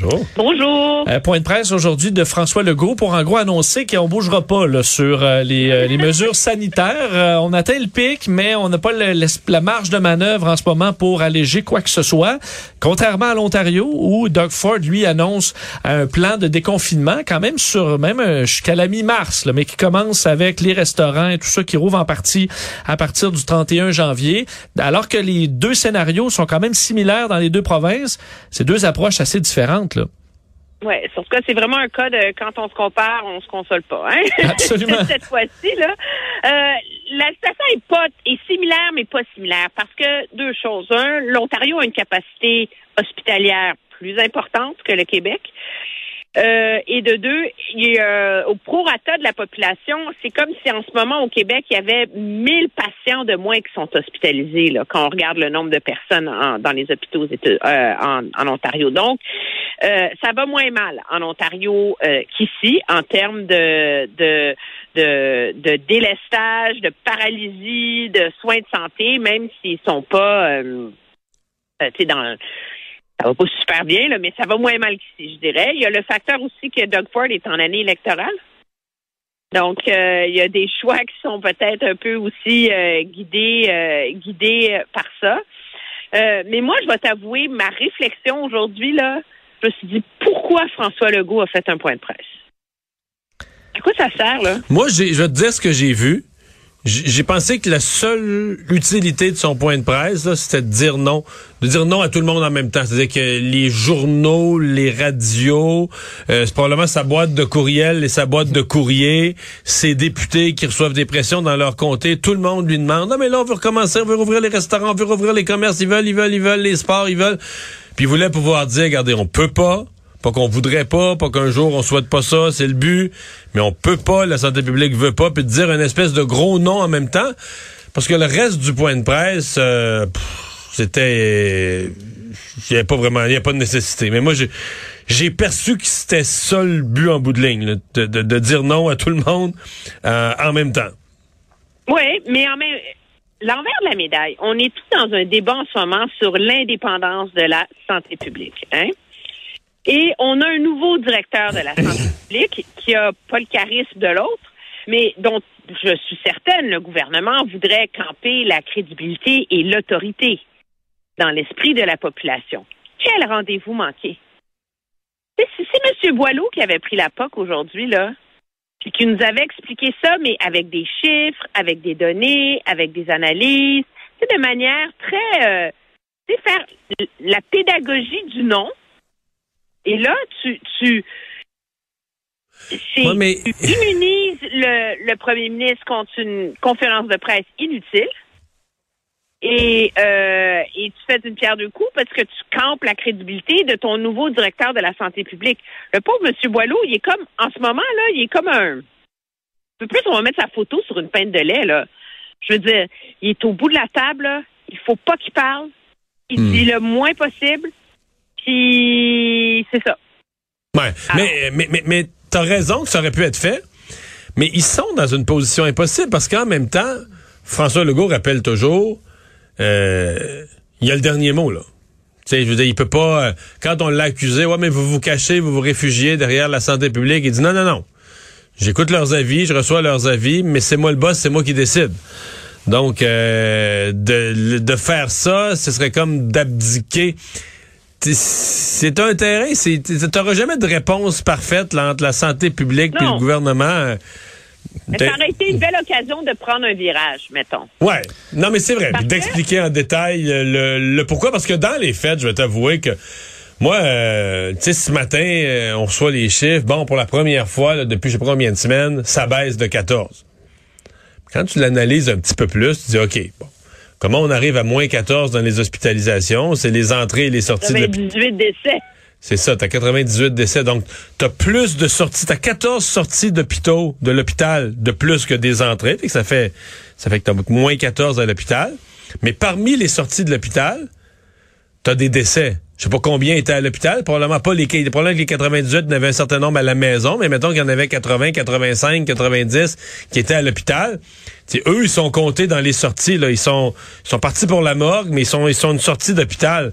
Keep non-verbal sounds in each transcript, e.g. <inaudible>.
Bonjour. Bonjour. Euh, point de presse aujourd'hui de François Legault pour en gros annoncer qu'on bougera pas là, sur euh, les, euh, les mesures sanitaires. Euh, on atteint le pic, mais on n'a pas le- le- la marge de manœuvre en ce moment pour alléger quoi que ce soit. Contrairement à l'Ontario où Doug Ford lui annonce un plan de déconfinement quand même sur même jusqu'à la mi-mars, mais qui commence avec les restaurants et tout ça qui rouvre en partie à partir du 31 janvier. Alors que les deux scénarios sont quand même similaires dans les deux provinces, c'est deux approches assez différentes là. Oui, sur ce cas, c'est vraiment un cas de quand on se compare, on se console pas. Hein? <laughs> Absolument. <laughs> Cette fois-ci, là. Euh, la situation est pas est similaire, mais pas similaire. Parce que deux choses. Un, l'Ontario a une capacité hospitalière plus importante que le Québec. Euh, et de deux, il y a, au prorata de la population, c'est comme si en ce moment au Québec, il y avait 1000 patients de moins qui sont hospitalisés là, quand on regarde le nombre de personnes en- dans les hôpitaux euh, en, en Ontario. Donc, euh, ça va moins mal en Ontario euh, qu'ici en termes de, de, de, délestage, de paralysie, de soins de santé, même s'ils sont pas euh, euh, dans ça va pas super bien, là, mais ça va moins mal qu'ici, je dirais. Il y a le facteur aussi que Doug Ford est en année électorale. Donc, il y a des choix qui sont peut-être un peu aussi guidés, guidés par ça. Mais moi, je vais t'avouer, ma réflexion aujourd'hui, là, je me suis dit, pourquoi François Legault a fait un point de presse? À quoi ça sert, là? Moi, je vais te dire ce que j'ai vu. J'ai pensé que la seule utilité de son point de presse, c'était de dire non, de dire non à tout le monde en même temps. C'est-à-dire que les journaux, les radios, euh, c'est probablement sa boîte de courriel et sa boîte de courrier, ses députés qui reçoivent des pressions dans leur comté, tout le monde lui demande, non mais là on veut recommencer, on veut rouvrir les restaurants, on veut rouvrir les commerces, ils veulent, ils veulent, ils veulent, les sports, ils veulent. Puis il voulait pouvoir dire, regardez, on peut pas. Pas qu'on voudrait pas, pas qu'un jour on souhaite pas ça, c'est le but, mais on peut pas, la santé publique veut pas, puis de dire une espèce de gros non en même temps, parce que le reste du point de presse, euh, c'était, il y avait pas vraiment, il a pas de nécessité. Mais moi, j'ai, perçu que c'était ça le but en bout de ligne, de- de dire non à tout le monde euh, en même temps. Oui, mais en même l'envers de la médaille, on est tous dans un débat en ce moment sur l'indépendance de la santé publique. Hein? Et on a un nouveau directeur de la santé <laughs> publique qui a pas le charisme de l'autre, mais dont je suis certaine le gouvernement voudrait camper la crédibilité et l'autorité dans l'esprit de la population. Quel rendez-vous manqué? C'est c'est M. Boileau qui avait pris la POC aujourd'hui, là puis qui nous avait expliqué ça, mais avec des chiffres, avec des données, avec des analyses, c'est de manière très, euh, tu sais, faire la pédagogie du non. Et là, tu, tu, c'est- Ouais, mais- tu immunises le, le premier ministre contre une conférence de presse inutile. Et, euh, et tu fais une pierre deux coups parce que tu campes la crédibilité de ton nouveau directeur de la santé publique. Le pauvre M. Boileau, il est comme, en ce moment, là, il est comme un... Un peu plus, on va mettre sa photo sur une pinte de lait, là. Je veux dire, il est au bout de la table, là. Il faut pas qu'il parle. Il Hmm. dit le moins possible. Puis, c'est ça. Ouais, mais, mais, mais, mais t'as raison que ça aurait pu être fait, mais ils sont dans une position impossible parce qu'en même temps, François Legault rappelle toujours, euh, il y a le dernier mot, là. Tu sais, je veux dire, il peut pas, euh, quand on l'a accusé, ouais, mais vous vous cachez, vous vous réfugiez derrière la santé publique, il dit non, non, non. J'écoute leurs avis, je reçois leurs avis, mais c'est moi le boss, c'est moi qui décide. Donc, euh, de, de faire ça, ce serait comme d'abdiquer. T'sais, C'est un terrain, c'est t'auras jamais de réponse parfaite là, entre la santé publique et le gouvernement. Mais ça aurait été une belle occasion de prendre un virage, mettons. Ouais. Non, mais c'est vrai. Que- D'expliquer en détail le, le pourquoi. Parce que dans les faits, je vais t'avouer que moi, euh, tu sais, ce matin, euh, on reçoit les chiffres. Bon, pour la première fois, là, depuis je sais pas combien de semaines, ça baisse de 14. Quand tu l'analyses un petit peu plus, tu dis, OK, bon. Comment on arrive à moins 14 dans les hospitalisations? C'est les entrées et les sorties de l'hôpital. 98 décès. C'est ça, t'as 98 décès. Donc, t'as plus de sorties, t'as 14 sorties d'hôpitaux, de l'hôpital, de plus que des entrées. Que ça fait, ça fait que t'as moins 14 à l'hôpital. Mais parmi les sorties de l'hôpital, t'as des décès. je sais pas combien étaient à l'hôpital. Probablement pas les, probablement que les 98 en avait un certain nombre à la maison, mais mettons qu'il y en avait 80, 85, 90 qui étaient à l'hôpital. eux, ils sont comptés dans les sorties. Là. Ils sont, ils sont partis pour la morgue, mais ils sont, ils sont une sortie d'hôpital.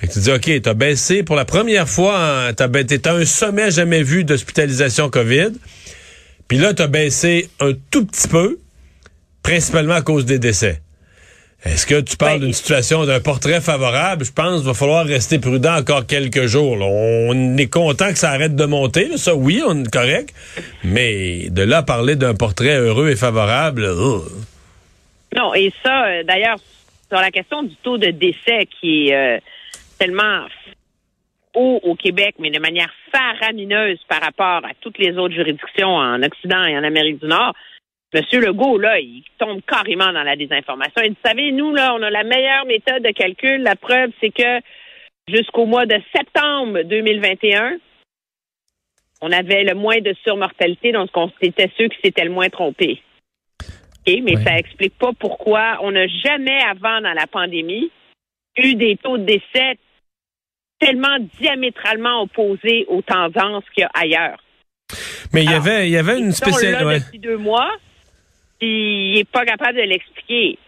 Tu dis, OK, t'as baissé pour la première fois, t'as à un sommet jamais vu d'hospitalisation COVID. Puis là, t'as baissé un tout petit peu, principalement à cause des décès. Est-ce que tu parles ben, d'une situation d'un portrait favorable? Je pense qu'il va falloir rester prudent encore quelques jours. On est content que ça arrête de monter. Ça, oui, on est correct. Mais de là parler d'un portrait heureux et favorable. Non, et ça, euh, d'ailleurs, sur la question du taux de décès qui est euh, tellement haut au Québec, mais de manière faramineuse par rapport à toutes les autres juridictions en Occident et en Amérique du Nord, Monsieur Legault, là, il tombe carrément dans la désinformation. Il dit, vous savez, nous, là, on a la meilleure méthode de calcul. La preuve, c'est que jusqu'au mois de septembre 2021, on avait le moins de surmortalité, donc c'était ceux qui s'étaient le moins trompés. mais ça explique pas pourquoi on n'a jamais avant dans la pandémie eu des taux de décès tellement diamétralement opposés aux tendances qu'il y a ailleurs. Mais il y avait, il y avait une spéciale. Depuis deux mois, il n'est pas capable de l'expliquer.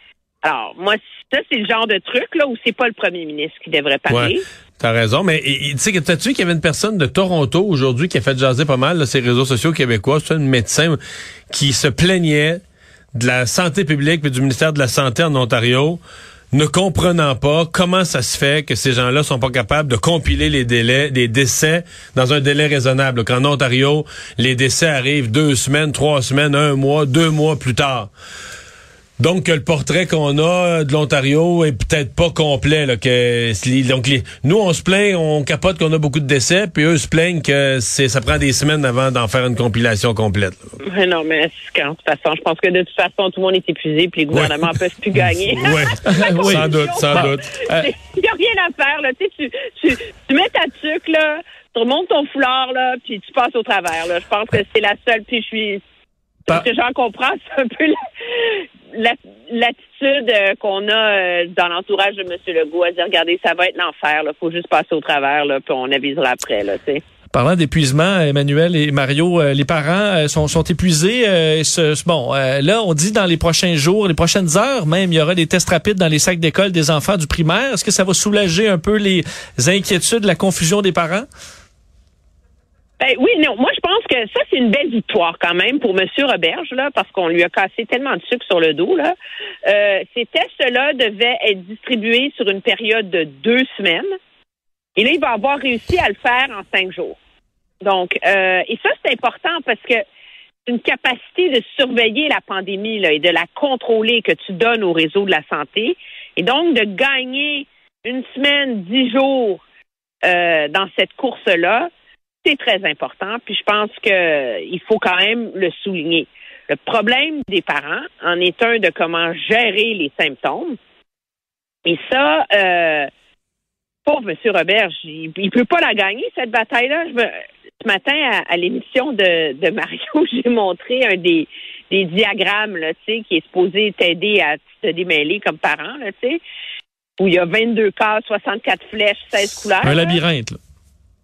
Alors, moi, ça, c'est le genre de truc là où c'est pas le premier ministre qui devrait parler. Ouais. T'as raison, mais tu sais, t'as-tu vu qu'il y avait une personne de Toronto aujourd'hui qui a fait jaser pas mal de ces réseaux sociaux québécois, c'est un médecin qui se plaignait de la santé publique et du ministère de la Santé en Ontario ne comprenant pas comment ça se fait que ces gens-là sont pas capables de compiler les délais, les décès dans un délai raisonnable. Qu'en Ontario, les décès arrivent deux semaines, trois semaines, un mois, deux mois plus tard. Donc, le portrait qu'on a de l'Ontario est peut-être pas complet. Là, que, donc, nous, on se plaint, on capote qu'on a beaucoup de décès, puis eux se plaignent que c'est, ça prend des semaines avant d'en faire une compilation complète. Mais non, mais de toute façon, je pense que de toute façon, tout le monde est épuisé, puis les gouvernements ne peuvent plus gagner. <laughs> <laughs> oui, sans doute, sans doute. <laughs> Il n'y a rien à faire. Là. Tu, tu, tu, tu mets ta tuque, là, tu remontes ton foulard, là, puis tu passes au travers. Là. Je pense que c'est la seule, puis je suis... Ce que j'en comprends, c'est un peu l'attitude euh, qu'on a euh, dans l'entourage de M. Legault à dire regardez, ça va être l'enfer, il faut juste passer au travers, là, puis on avisera après. Là, Parlant d'épuisement, Emmanuel et Mario, euh, les parents sont, sont épuisés. bon, là, on dit dans les prochains jours, les prochaines heures même, il y aura des tests rapides dans les sacs d'école des enfants du primaire. Est-ce que ça va soulager un peu les inquiétudes, la confusion des parents? Ben, oui, non. Moi, je pense que ça, c'est une belle victoire quand même pour M. Roberge, là, parce qu'on lui a cassé tellement de sucre sur le dos. Là. Euh, ces tests-là devaient être distribués sur une période de deux semaines. Et là, il va avoir réussi à le faire en cinq jours. Donc, euh, et ça, c'est important parce que une capacité de surveiller la pandémie là, et de la contrôler que tu donnes au réseau de la santé. Et donc, de gagner une semaine, dix jours euh, dans cette course-là, c'est très important. Puis je pense qu'il faut quand même le souligner. Le problème des parents en est un de comment gérer les symptômes. Et ça, euh, pauvre M. Robert, il ne peut pas la gagner, cette bataille-là. ce matin, à, l'émission de, Mario, <laughs> j'ai montré un des, diagrammes là, qui est supposé t'aider à te démêler comme parent, là, où il y a 22 cas, 64 flèches, 16 couleurs. Un labyrinthe. Là.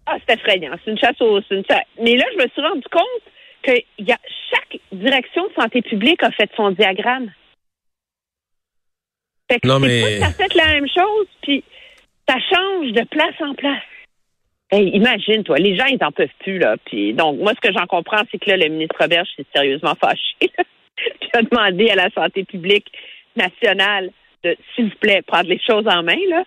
Ah, c'est effrayant. C'est une chasse aux. Une Mais là, je me suis rendu compte que y a, chaque direction de santé publique a fait son diagramme. Fait que non, mais... ça fait la même chose, puis ça change de place en place. Hey, imagine, toi, les gens, ils n'en peuvent plus, là. Puis, donc, moi, ce que j'en comprends, c'est que là, le ministre Robert, s'est sérieusement fâché. puis <laughs> a demandé à la santé publique nationale de, s'il vous plaît, prendre les choses en main, là.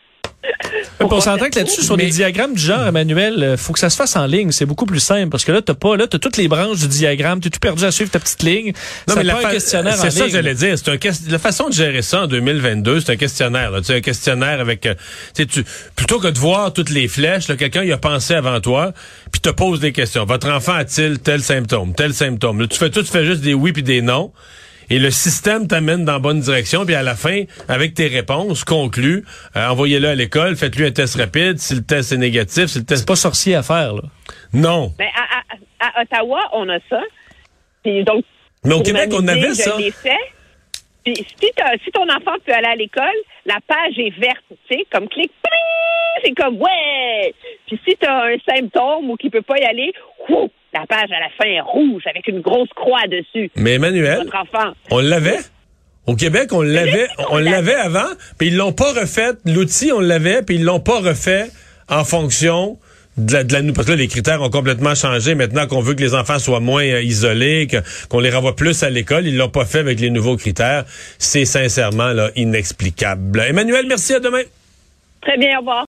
On s'entend que là-dessus, sur des diagrammes du genre, Emmanuel, euh, faut que ça se fasse en ligne. C'est beaucoup plus simple parce que là, t'as pas, là, t'as toutes les branches du diagramme, t'es tout perdu à suivre ta petite ligne. Non, mais la questionnaire C'est ça que j'allais dire. C'est un la façon de gérer ça en 2022, c'est un questionnaire. Tu sais, un questionnaire avec, euh, tu plutôt que de voir toutes les flèches, quelqu'un y a pensé avant toi, puis te pose des questions. Votre enfant a-t-il tel symptôme, tel symptôme? Là, tu fais tout, tu fais juste des oui puis des non et le système t'amène dans la bonne direction. Puis à la fin, avec tes réponses, conclus, euh, envoyez-le à l'école, faites-lui un test rapide. Si le test est négatif, si le test... C'est pas sorcier à faire, là. Non. Mais à, Ottawa, on a ça. donc, Mais au Québec, on avait ça. Puis si, ton enfant peut aller à l'école, la page est verte, tu sais, comme clic, c'est comme ouais! Puis si tu as un symptôme ou qui peut pas y aller, wouh, la page à la fin est rouge avec une grosse croix dessus. Mais Emmanuel, Votre enfant. on l'avait? Au Québec, on l'avait, on l'avait avant, puis ils l'ont pas refait. L'outil, on l'avait, puis ils l'ont pas refait en fonction de la, de la- parce que là, les critères ont complètement changé. Maintenant qu'on veut que les enfants soient moins euh, isolés, qu'on les renvoie plus à l'école, ils l'ont pas fait avec les nouveaux critères. C'est sincèrement là inexplicable. Emmanuel, merci à demain. Très bien, au revoir.